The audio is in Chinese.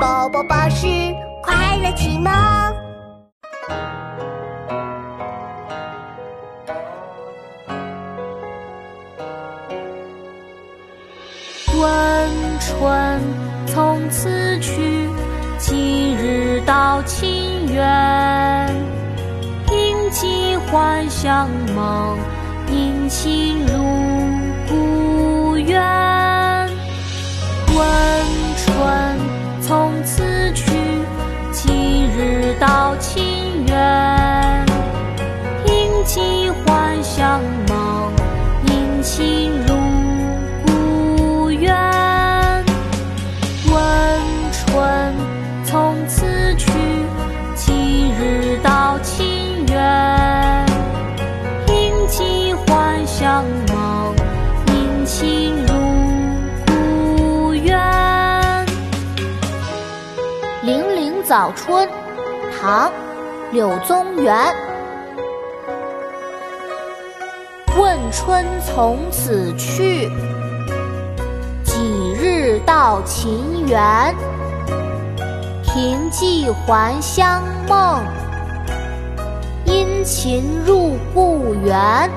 宝宝巴士快乐启蒙。问春从此去，几日到清园？应寄还相梦，引亲日到秦园？应寄还乡梦，引亲入故园。问春从此去，几日到清园？应寄还乡梦，引亲入故园。《零陵早春》唐·柳宗元。问春从此去，几日到秦园？凭寄还乡梦，殷勤入故园。